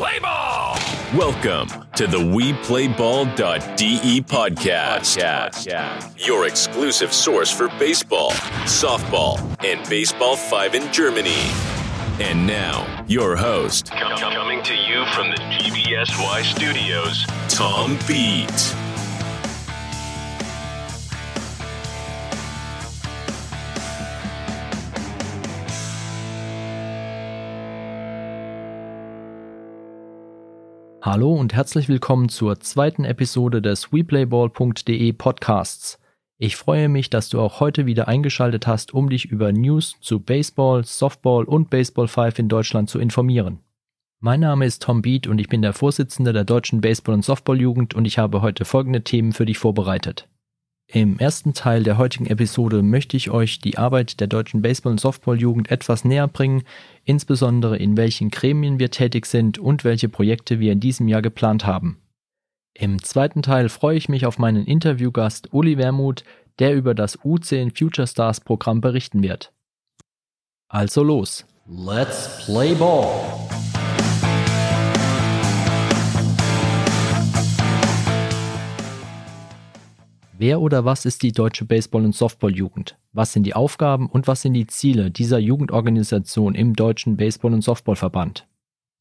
play ball. Welcome to the WePlayBall.de podcast, your exclusive source for baseball, softball, and baseball 5 in Germany. And now, your host, coming to you from the GBSY studios, Tom Beat. Hallo und herzlich willkommen zur zweiten Episode des WePlayBall.de Podcasts. Ich freue mich, dass du auch heute wieder eingeschaltet hast, um dich über News zu Baseball, Softball und Baseball 5 in Deutschland zu informieren. Mein Name ist Tom Beat und ich bin der Vorsitzende der Deutschen Baseball- und Softballjugend und ich habe heute folgende Themen für dich vorbereitet. Im ersten Teil der heutigen Episode möchte ich euch die Arbeit der deutschen Baseball- und Softballjugend etwas näher bringen, insbesondere in welchen Gremien wir tätig sind und welche Projekte wir in diesem Jahr geplant haben. Im zweiten Teil freue ich mich auf meinen Interviewgast Uli Wermuth, der über das U10 Future Stars Programm berichten wird. Also los, let's play ball! Wer oder was ist die deutsche Baseball- und Softballjugend? Was sind die Aufgaben und was sind die Ziele dieser Jugendorganisation im deutschen Baseball- und Softballverband?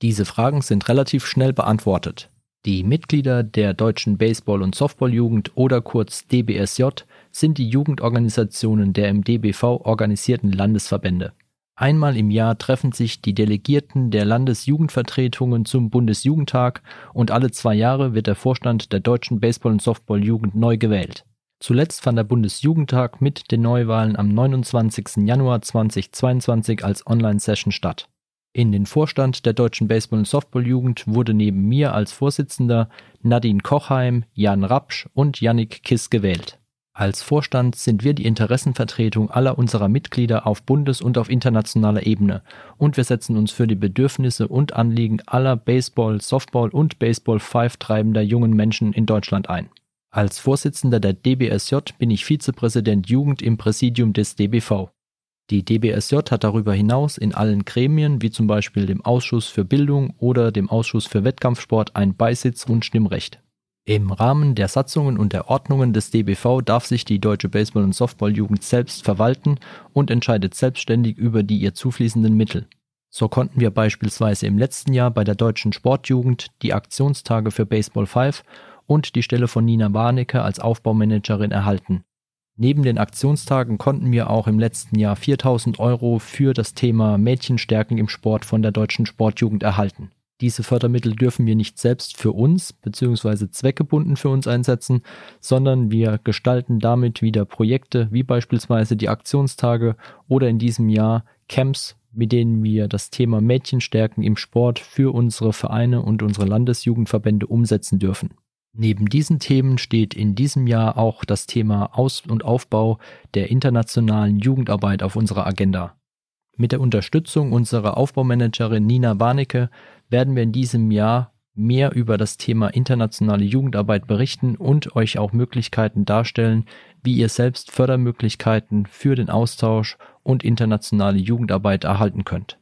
Diese Fragen sind relativ schnell beantwortet. Die Mitglieder der deutschen Baseball- und Softballjugend oder kurz DBSJ sind die Jugendorganisationen der im DBV organisierten Landesverbände. Einmal im Jahr treffen sich die Delegierten der Landesjugendvertretungen zum Bundesjugendtag und alle zwei Jahre wird der Vorstand der deutschen Baseball- und Softballjugend neu gewählt. Zuletzt fand der Bundesjugendtag mit den Neuwahlen am 29. Januar 2022 als Online-Session statt. In den Vorstand der Deutschen Baseball- und Softballjugend wurde neben mir als Vorsitzender Nadine Kochheim, Jan Rapsch und Yannick Kiss gewählt. Als Vorstand sind wir die Interessenvertretung aller unserer Mitglieder auf Bundes- und auf internationaler Ebene und wir setzen uns für die Bedürfnisse und Anliegen aller Baseball, Softball und Baseball 5 treibender jungen Menschen in Deutschland ein. Als Vorsitzender der DBSJ bin ich Vizepräsident Jugend im Präsidium des DBV. Die DBSJ hat darüber hinaus in allen Gremien, wie zum Beispiel dem Ausschuss für Bildung oder dem Ausschuss für Wettkampfsport, ein Beisitz- und Stimmrecht. Im Rahmen der Satzungen und der Ordnungen des DBV darf sich die Deutsche Baseball- und Softballjugend selbst verwalten und entscheidet selbstständig über die ihr zufließenden Mittel. So konnten wir beispielsweise im letzten Jahr bei der Deutschen Sportjugend die Aktionstage für Baseball 5 und die Stelle von Nina Warnecke als Aufbaumanagerin erhalten. Neben den Aktionstagen konnten wir auch im letzten Jahr 4000 Euro für das Thema Mädchenstärken im Sport von der Deutschen Sportjugend erhalten. Diese Fördermittel dürfen wir nicht selbst für uns bzw. zweckgebunden für uns einsetzen, sondern wir gestalten damit wieder Projekte wie beispielsweise die Aktionstage oder in diesem Jahr Camps, mit denen wir das Thema Mädchenstärken im Sport für unsere Vereine und unsere Landesjugendverbände umsetzen dürfen. Neben diesen Themen steht in diesem Jahr auch das Thema Aus- und Aufbau der internationalen Jugendarbeit auf unserer Agenda. Mit der Unterstützung unserer Aufbaumanagerin Nina Warnecke werden wir in diesem Jahr mehr über das Thema internationale Jugendarbeit berichten und euch auch Möglichkeiten darstellen, wie ihr selbst Fördermöglichkeiten für den Austausch und internationale Jugendarbeit erhalten könnt.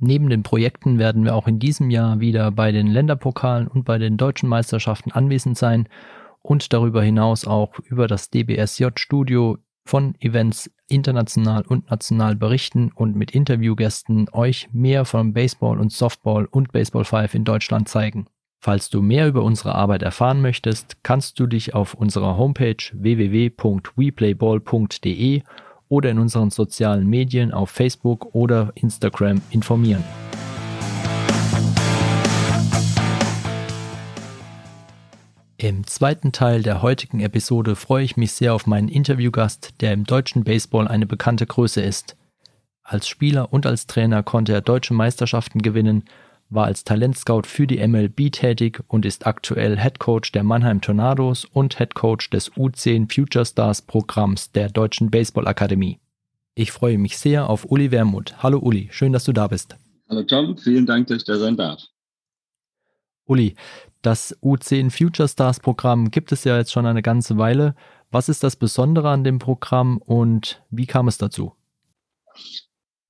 Neben den Projekten werden wir auch in diesem Jahr wieder bei den Länderpokalen und bei den deutschen Meisterschaften anwesend sein und darüber hinaus auch über das DBSJ-Studio von Events international und national berichten und mit Interviewgästen euch mehr von Baseball und Softball und Baseball 5 in Deutschland zeigen. Falls du mehr über unsere Arbeit erfahren möchtest, kannst du dich auf unserer Homepage www.weplayball.de oder in unseren sozialen Medien auf Facebook oder Instagram informieren. Im zweiten Teil der heutigen Episode freue ich mich sehr auf meinen Interviewgast, der im deutschen Baseball eine bekannte Größe ist. Als Spieler und als Trainer konnte er deutsche Meisterschaften gewinnen, war als Talentscout für die MLB tätig und ist aktuell Head Coach der Mannheim Tornados und Head Coach des U10 Future Stars Programms der Deutschen Baseball Akademie. Ich freue mich sehr auf Uli Wermuth. Hallo Uli, schön, dass du da bist. Hallo Tom, vielen Dank, dass ich da sein darf. Uli, das U10 Future Stars Programm gibt es ja jetzt schon eine ganze Weile. Was ist das Besondere an dem Programm und wie kam es dazu?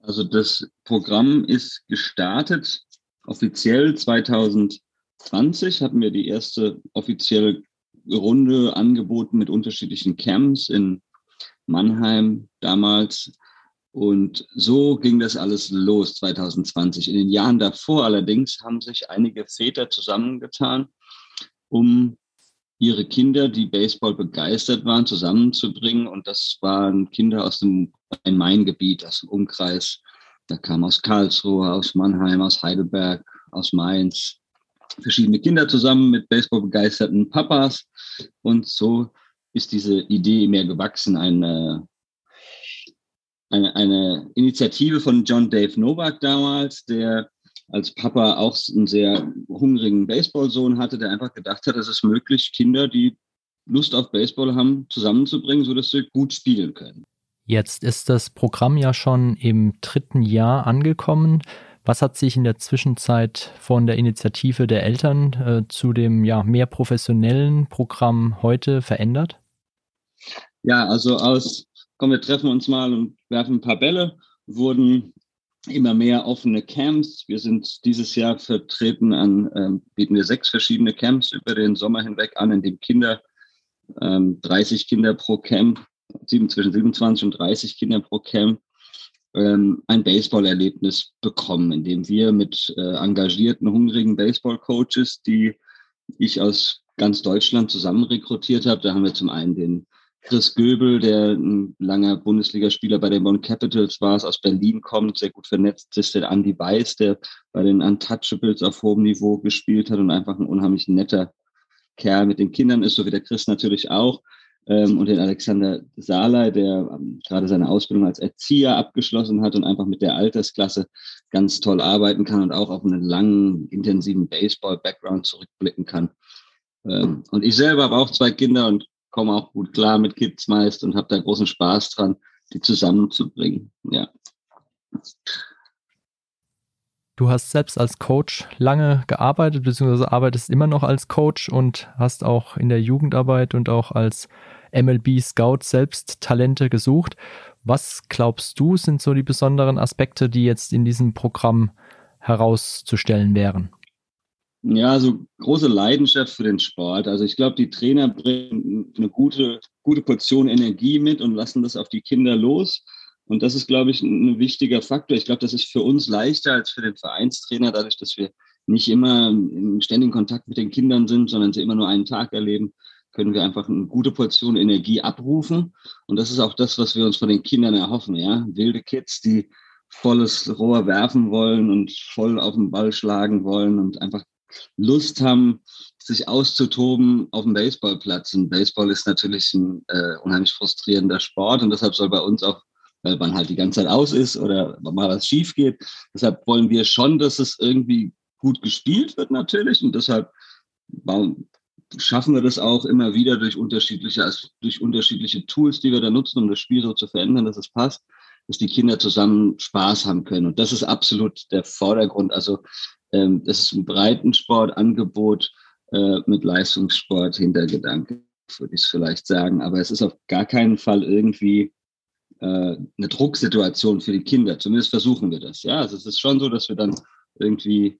Also das Programm ist gestartet offiziell 2020 hatten wir die erste offizielle Runde angeboten mit unterschiedlichen Camps in Mannheim damals. Und so ging das alles los 2020. In den Jahren davor allerdings haben sich einige Väter zusammengetan, um ihre Kinder, die Baseball begeistert waren, zusammenzubringen. Und das waren Kinder aus dem Rhein-Main-Gebiet, aus dem Umkreis. Da kamen aus Karlsruhe, aus Mannheim, aus Heidelberg, aus Mainz verschiedene Kinder zusammen mit Baseball begeisterten Papas. Und so ist diese Idee mehr gewachsen, eine, eine, eine Initiative von John Dave Novak damals, der als Papa auch einen sehr hungrigen Baseballsohn hatte, der einfach gedacht hat, es ist möglich, Kinder, die Lust auf Baseball haben, zusammenzubringen, sodass sie gut spielen können. Jetzt ist das Programm ja schon im dritten Jahr angekommen. Was hat sich in der Zwischenzeit von der Initiative der Eltern äh, zu dem ja, mehr professionellen Programm heute verändert? Ja, also aus, komm, wir treffen uns mal und werfen ein paar Bälle, wurden immer mehr offene Camps. Wir sind dieses Jahr vertreten an, ähm, bieten wir sechs verschiedene Camps über den Sommer hinweg an, in dem Kinder, ähm, 30 Kinder pro Camp, sieben, zwischen 27 und 30 Kinder pro Camp, ähm, ein Baseball-Erlebnis bekommen, in dem wir mit äh, engagierten, hungrigen Baseball-Coaches, die ich aus ganz Deutschland zusammen rekrutiert habe, da haben wir zum einen den Chris Göbel, der ein langer Bundesligaspieler bei den Bonn Capitals war, aus Berlin kommt, sehr gut vernetzt ist, der Andy Weiß, der bei den Untouchables auf hohem Niveau gespielt hat und einfach ein unheimlich netter Kerl mit den Kindern ist, so wie der Chris natürlich auch. Ähm, und den Alexander Saalay, der ähm, gerade seine Ausbildung als Erzieher abgeschlossen hat und einfach mit der Altersklasse ganz toll arbeiten kann und auch auf einen langen, intensiven Baseball-Background zurückblicken kann. Ähm, und ich selber habe auch zwei Kinder und komme auch gut klar mit Kids meist und habe da großen Spaß dran, die zusammenzubringen. Ja. Du hast selbst als Coach lange gearbeitet, beziehungsweise arbeitest immer noch als Coach und hast auch in der Jugendarbeit und auch als MLB Scout selbst Talente gesucht. Was glaubst du, sind so die besonderen Aspekte, die jetzt in diesem Programm herauszustellen wären? Ja, so große Leidenschaft für den Sport. Also ich glaube, die Trainer bringen eine gute, gute Portion Energie mit und lassen das auf die Kinder los. Und das ist, glaube ich, ein, wichtiger Faktor. Ich glaube, das ist für uns leichter als für den Vereinstrainer, dadurch, dass wir nicht immer im ständigen Kontakt mit den Kindern sind, sondern sie immer nur einen Tag erleben, können wir einfach eine gute Portion Energie abrufen. Und das ist auch das, was wir uns von den Kindern erhoffen. Ja, wilde Kids, die volles Rohr werfen wollen und voll auf den Ball schlagen wollen und einfach Lust haben, sich auszutoben auf dem Baseballplatz. Und Baseball ist natürlich ein äh, unheimlich frustrierender Sport und deshalb soll bei uns auch, weil man halt die ganze Zeit aus ist oder mal was schief geht, deshalb wollen wir schon, dass es irgendwie gut gespielt wird natürlich und deshalb schaffen wir das auch immer wieder durch unterschiedliche, also durch unterschiedliche Tools, die wir da nutzen, um das Spiel so zu verändern, dass es passt, dass die Kinder zusammen Spaß haben können. Und das ist absolut der Vordergrund. Also ähm, das ist ein Breitensportangebot äh, mit Leistungssport Hintergedanke, würde ich es vielleicht sagen. Aber es ist auf gar keinen Fall irgendwie äh, eine Drucksituation für die Kinder. Zumindest versuchen wir das. Ja, also es ist schon so, dass wir dann irgendwie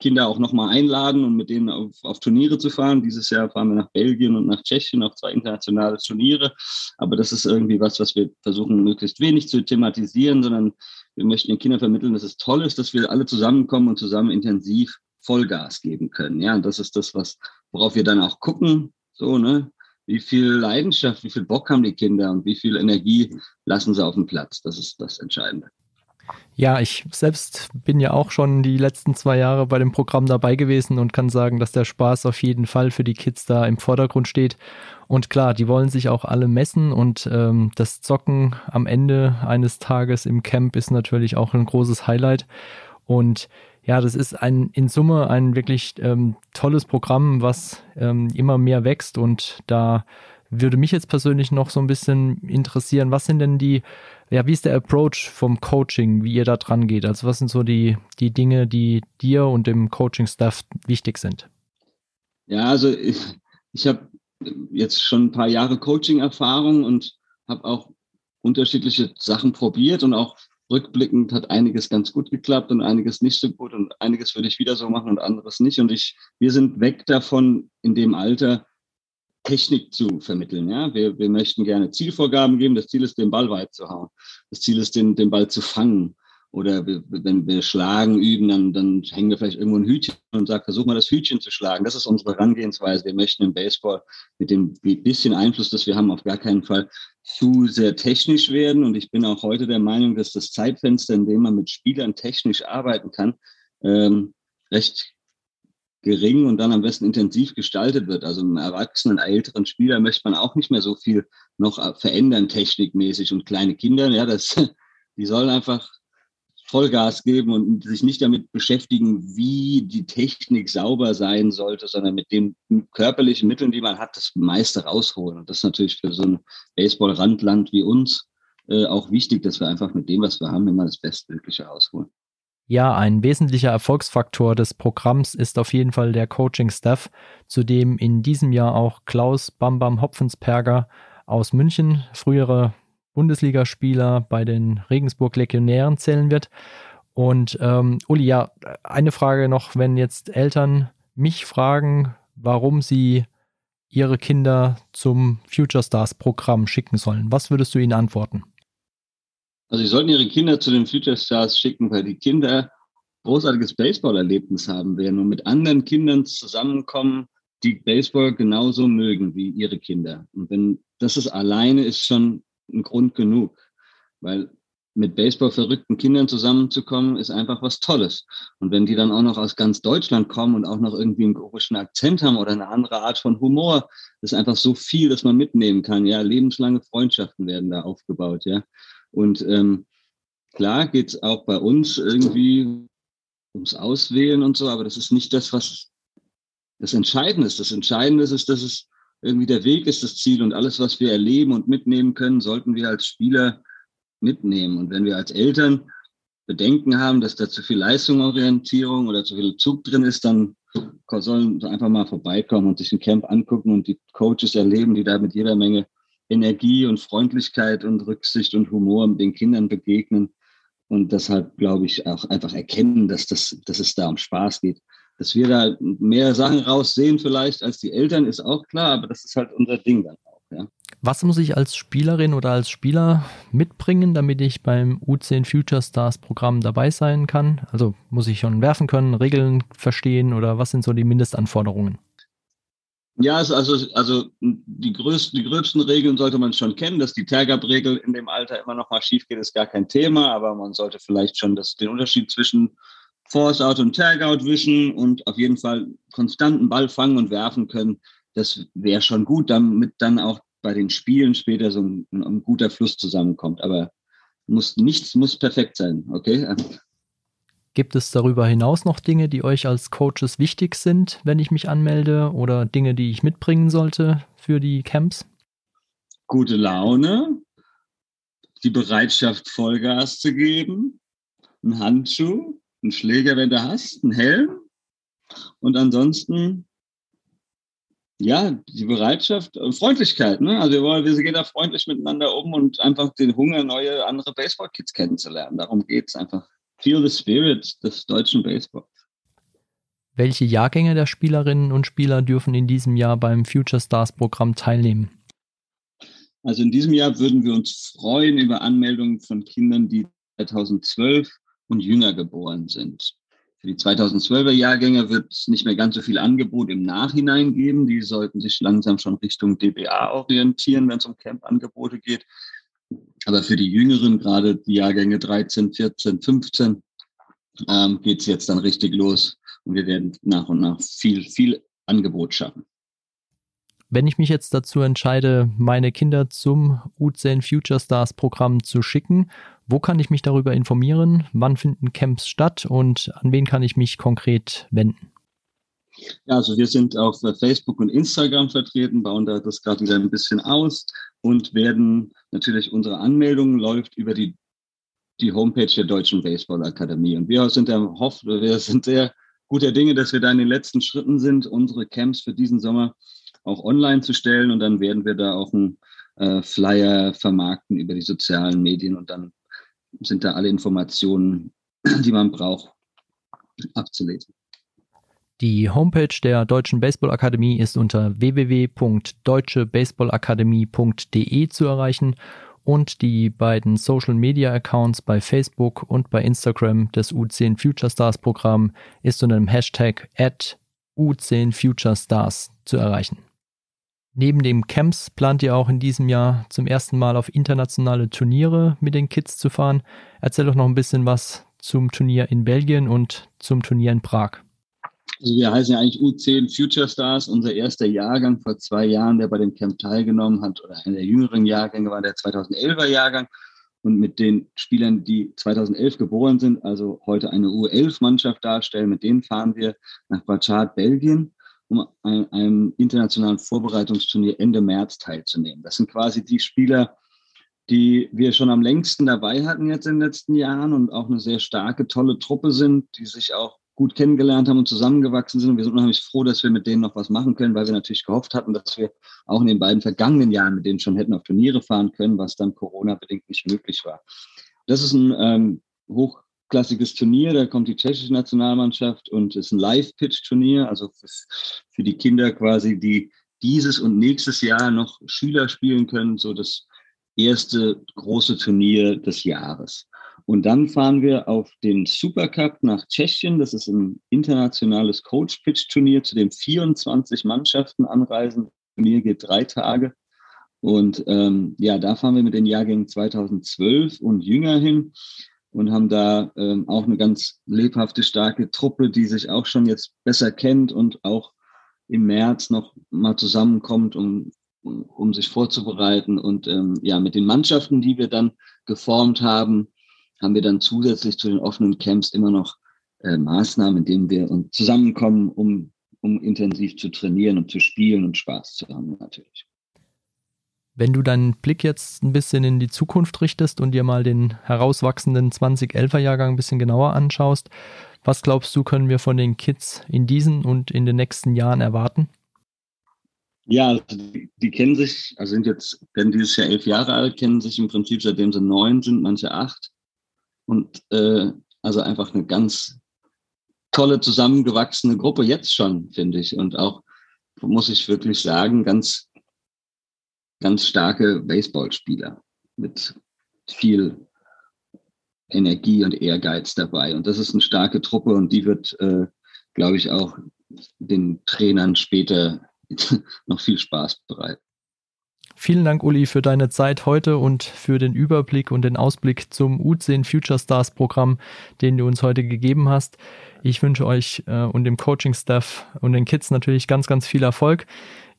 Kinder auch nochmal einladen und mit denen auf, auf, Turniere zu fahren. Dieses Jahr fahren wir nach Belgien und nach Tschechien auf zwei internationale Turniere. Aber das ist irgendwie was, was wir versuchen, möglichst wenig zu thematisieren, sondern wir möchten den Kindern vermitteln, dass es toll ist, dass wir alle zusammenkommen und zusammen intensiv Vollgas geben können. Ja, und das ist das, was, worauf wir dann auch gucken. So, ne? Wie viel Leidenschaft, wie viel Bock haben die Kinder und wie viel Energie lassen sie auf dem Platz? Das ist das Entscheidende. Ja, ich selbst bin ja auch schon die letzten zwei Jahre bei dem Programm dabei gewesen und kann sagen, dass der Spaß auf jeden Fall für die Kids da im Vordergrund steht. Und klar, die wollen sich auch alle messen und ähm, das Zocken am Ende eines Tages im Camp ist natürlich auch ein großes Highlight. Und ja, das ist ein in Summe ein wirklich ähm, tolles Programm, was ähm, immer mehr wächst und da würde mich jetzt persönlich noch so ein bisschen interessieren, was sind denn die, ja, wie ist der Approach vom Coaching, wie ihr da dran geht? Also was sind so die, die Dinge, die dir und dem Coaching-Staff wichtig sind? Ja, also ich, ich habe jetzt schon ein paar Jahre Coaching-Erfahrung und habe auch unterschiedliche Sachen probiert und auch rückblickend hat einiges ganz gut geklappt und einiges nicht so gut und einiges würde ich wieder so machen und anderes nicht. Und ich, wir sind weg davon, in dem Alter Technik zu vermitteln. Ja? Wir, wir möchten gerne Zielvorgaben geben. Das Ziel ist, den Ball weit zu hauen. Das Ziel ist, den, den Ball zu fangen. Oder wir, wenn wir schlagen üben, dann, dann hängen wir vielleicht irgendwo ein Hütchen und sagen, versuch mal das Hütchen zu schlagen. Das ist unsere Herangehensweise. Wir möchten im Baseball mit dem bisschen Einfluss, das wir haben, auf gar keinen Fall zu sehr technisch werden. Und ich bin auch heute der Meinung, dass das Zeitfenster, in dem man mit Spielern technisch arbeiten kann, ähm, recht gering und dann am besten intensiv gestaltet wird. Also einem erwachsenen, älteren Spieler möchte man auch nicht mehr so viel noch verändern, technikmäßig. Und kleine Kinder, ja, das, die sollen einfach Vollgas geben und sich nicht damit beschäftigen, wie die Technik sauber sein sollte, sondern mit den körperlichen Mitteln, die man hat, das meiste rausholen. Und das ist natürlich für so ein Baseball-Randland wie uns äh, auch wichtig, dass wir einfach mit dem, was wir haben, immer das Bestmögliche rausholen. Ja, ein wesentlicher Erfolgsfaktor des Programms ist auf jeden Fall der Coaching-Staff, zu dem in diesem Jahr auch Klaus Bambam Hopfensperger aus München, frühere Bundesligaspieler bei den Regensburg Legionären zählen wird. Und ähm, Uli, ja, eine Frage noch, wenn jetzt Eltern mich fragen, warum sie ihre Kinder zum Future Stars Programm schicken sollen. Was würdest du ihnen antworten? Also sie sollten ihre Kinder zu den Future Stars schicken, weil die Kinder großartiges Baseball-Erlebnis haben werden und mit anderen Kindern zusammenkommen, die Baseball genauso mögen wie ihre Kinder. Und wenn das ist alleine ist schon ein Grund genug, weil mit Baseball verrückten Kindern zusammenzukommen, ist einfach was Tolles. Und wenn die dann auch noch aus ganz Deutschland kommen und auch noch irgendwie einen komischen Akzent haben oder eine andere Art von Humor, ist einfach so viel, dass man mitnehmen kann. Ja, lebenslange Freundschaften werden da aufgebaut. Ja, und ähm, klar geht's auch bei uns irgendwie ums Auswählen und so, aber das ist nicht das, was das Entscheidende ist. Das Entscheidende ist, dass es irgendwie der Weg ist das Ziel und alles, was wir erleben und mitnehmen können, sollten wir als Spieler mitnehmen. Und wenn wir als Eltern Bedenken haben, dass da zu viel Leistungsorientierung oder zu viel Zug drin ist, dann sollen sie einfach mal vorbeikommen und sich ein Camp angucken und die Coaches erleben, die da mit jeder Menge Energie und Freundlichkeit und Rücksicht und Humor den Kindern begegnen. Und deshalb glaube ich auch einfach erkennen, dass, das, dass es da um Spaß geht dass wir da mehr Sachen raussehen vielleicht als die Eltern, ist auch klar, aber das ist halt unser Ding dann auch. Ja. Was muss ich als Spielerin oder als Spieler mitbringen, damit ich beim U10 Future Stars Programm dabei sein kann? Also muss ich schon werfen können, Regeln verstehen oder was sind so die Mindestanforderungen? Ja, also, also die, größten, die gröbsten Regeln sollte man schon kennen. Dass die Tergab-Regel in dem Alter immer noch mal schief geht, ist gar kein Thema, aber man sollte vielleicht schon das, den Unterschied zwischen Force Out und Tag Out wischen und auf jeden Fall konstanten Ball fangen und werfen können. Das wäre schon gut, damit dann auch bei den Spielen später so ein, ein, guter Fluss zusammenkommt. Aber muss, nichts muss perfekt sein, okay? Gibt es darüber hinaus noch Dinge, die euch als Coaches wichtig sind, wenn ich mich anmelde oder Dinge, die ich mitbringen sollte für die Camps? Gute Laune, die Bereitschaft, Vollgas zu geben, ein Handschuh, einen Schläger, wenn du hast, einen Helm und ansonsten ja, die Bereitschaft, und Freundlichkeit, ne? Also wir wollen, wir gehen da freundlich miteinander um und einfach den Hunger, neue andere Baseball-Kids kennenzulernen. Darum geht es einfach. Feel the spirit des deutschen Baseballs. Welche Jahrgänge der Spielerinnen und Spieler dürfen in diesem Jahr beim Future Stars Programm teilnehmen? Also in diesem Jahr würden wir uns freuen über Anmeldungen von Kindern, die 2012 und jünger geboren sind. Für die 2012er Jahrgänge wird es nicht mehr ganz so viel Angebot im Nachhinein geben. Die sollten sich langsam schon Richtung DBA orientieren, wenn es um Camp-Angebote geht. Aber für die Jüngeren, gerade die Jahrgänge 13, 14, 15, ähm, geht es jetzt dann richtig los. Und wir werden nach und nach viel, viel Angebot schaffen. Wenn ich mich jetzt dazu entscheide, meine Kinder zum U10 Future Stars Programm zu schicken, wo kann ich mich darüber informieren? Wann finden Camps statt und an wen kann ich mich konkret wenden? Ja, also wir sind auf Facebook und Instagram vertreten, bauen da das gerade wieder ein bisschen aus und werden natürlich unsere Anmeldung läuft über die, die Homepage der Deutschen Baseball Akademie. Und wir sind der Hoff, wir sind sehr guter Dinge, dass wir da in den letzten Schritten sind, unsere Camps für diesen Sommer auch online zu stellen und dann werden wir da auch einen äh, Flyer vermarkten über die sozialen Medien und dann sind da alle Informationen, die man braucht, abzulesen. Die Homepage der Deutschen Baseballakademie ist unter www.deutschebaseballakademie.de zu erreichen und die beiden Social Media Accounts bei Facebook und bei Instagram des U10 Future Stars Programm ist unter dem Hashtag at U10 Future Stars zu erreichen. Neben dem Camps plant ihr auch in diesem Jahr zum ersten Mal auf internationale Turniere mit den Kids zu fahren. Erzähl doch noch ein bisschen was zum Turnier in Belgien und zum Turnier in Prag. Also wir heißen ja eigentlich U10 Future Stars. Unser erster Jahrgang vor zwei Jahren, der bei dem Camp teilgenommen hat, oder einer der jüngeren Jahrgänge war der 2011er Jahrgang. Und mit den Spielern, die 2011 geboren sind, also heute eine U11-Mannschaft darstellen, mit denen fahren wir nach Bachat, Belgien um an einem internationalen Vorbereitungsturnier Ende März teilzunehmen. Das sind quasi die Spieler, die wir schon am längsten dabei hatten jetzt in den letzten Jahren und auch eine sehr starke, tolle Truppe sind, die sich auch gut kennengelernt haben und zusammengewachsen sind. Und wir sind unheimlich froh, dass wir mit denen noch was machen können, weil wir natürlich gehofft hatten, dass wir auch in den beiden vergangenen Jahren mit denen schon hätten auf Turniere fahren können, was dann Corona-bedingt nicht möglich war. Das ist ein ähm, hoch klassisches Turnier, da kommt die tschechische Nationalmannschaft und es ist ein Live-Pitch-Turnier, also für die Kinder quasi, die dieses und nächstes Jahr noch Schüler spielen können, so das erste große Turnier des Jahres. Und dann fahren wir auf den Supercup nach Tschechien. Das ist ein internationales Coach-Pitch-Turnier, zu dem 24 Mannschaften anreisen. Das Turnier geht drei Tage. Und ähm, ja, da fahren wir mit den Jahrgängen 2012 und jünger hin und haben da ähm, auch eine ganz lebhafte, starke Truppe, die sich auch schon jetzt besser kennt und auch im März noch mal zusammenkommt, um, um, sich vorzubereiten. Und ähm, ja, mit den Mannschaften, die wir dann geformt haben, haben wir dann zusätzlich zu den offenen Camps immer noch äh, Maßnahmen, in denen wir uns zusammenkommen, um, um intensiv zu trainieren und zu spielen und Spaß zu haben natürlich. Wenn du deinen Blick jetzt ein bisschen in die Zukunft richtest und dir mal den herauswachsenden 2011er Jahrgang ein bisschen genauer anschaust, was glaubst du, können wir von den Kids in diesen und in den nächsten Jahren erwarten? Ja, also die, die, kennen sich, also sind jetzt, werden dieses Jahr elf Jahre alt, kennen sich im Prinzip seitdem sie neun sind, manche acht. Und äh, also einfach eine ganz tolle, zusammengewachsene Gruppe jetzt schon, finde ich. Und auch, muss ich wirklich sagen, ganz ganz starke Baseballspieler mit viel Energie und Ehrgeiz dabei. Und das ist eine starke Truppe und die wird, äh, glaube ich, auch den Trainern später noch viel Spaß bereiten. Vielen Dank, Uli, für deine Zeit heute und für den Überblick und den Ausblick zum U10 Future Stars Programm, den du uns heute gegeben hast. Ich wünsche euch äh, und dem Coaching-Staff und den Kids natürlich ganz, ganz viel Erfolg.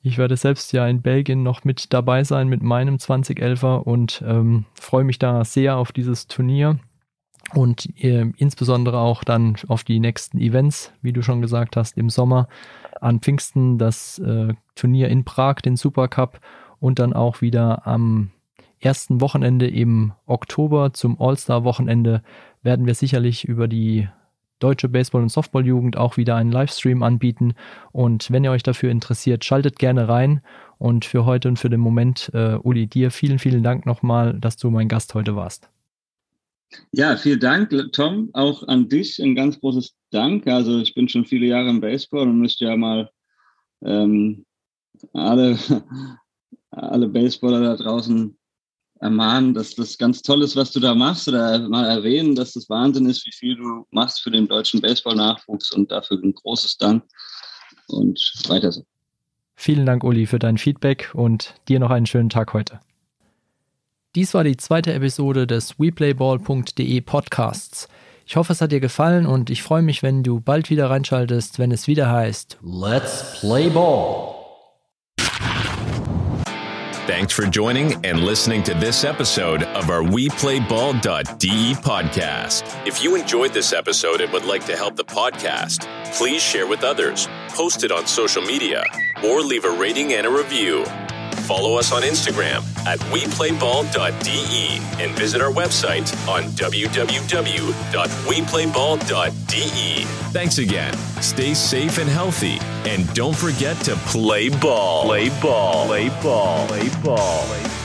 Ich werde selbst ja in Belgien noch mit dabei sein mit meinem 2011er und ähm, freue mich da sehr auf dieses Turnier und äh, insbesondere auch dann auf die nächsten Events, wie du schon gesagt hast, im Sommer an Pfingsten das äh, Turnier in Prag, den Supercup und dann auch wieder am ersten Wochenende im Oktober zum All-Star-Wochenende werden wir sicherlich über die Deutsche Baseball- und Softballjugend auch wieder einen Livestream anbieten. Und wenn ihr euch dafür interessiert, schaltet gerne rein. Und für heute und für den Moment, äh, Uli, dir vielen, vielen Dank nochmal, dass du mein Gast heute warst. Ja, vielen Dank, Tom. Auch an dich ein ganz großes Dank. Also ich bin schon viele Jahre im Baseball und müsste ja mal ähm, alle, alle Baseballer da draußen ermahnen, dass das ganz toll ist, was du da machst oder mal erwähnen, dass das Wahnsinn ist, wie viel du machst für den deutschen Baseball-Nachwuchs und dafür ein großes Dank und weiter so. Vielen Dank, Uli, für dein Feedback und dir noch einen schönen Tag heute. Dies war die zweite Episode des WePlayBall.de Podcasts. Ich hoffe, es hat dir gefallen und ich freue mich, wenn du bald wieder reinschaltest, wenn es wieder heißt Let's Play Ball. Thanks for joining and listening to this episode of our WePlayBall.de podcast. If you enjoyed this episode and would like to help the podcast, please share with others, post it on social media, or leave a rating and a review. Follow us on Instagram at weplayball.de and visit our website on www.weplayball.de. Thanks again. Stay safe and healthy. And don't forget to play ball. Play ball. Play ball. Play ball. Play ball.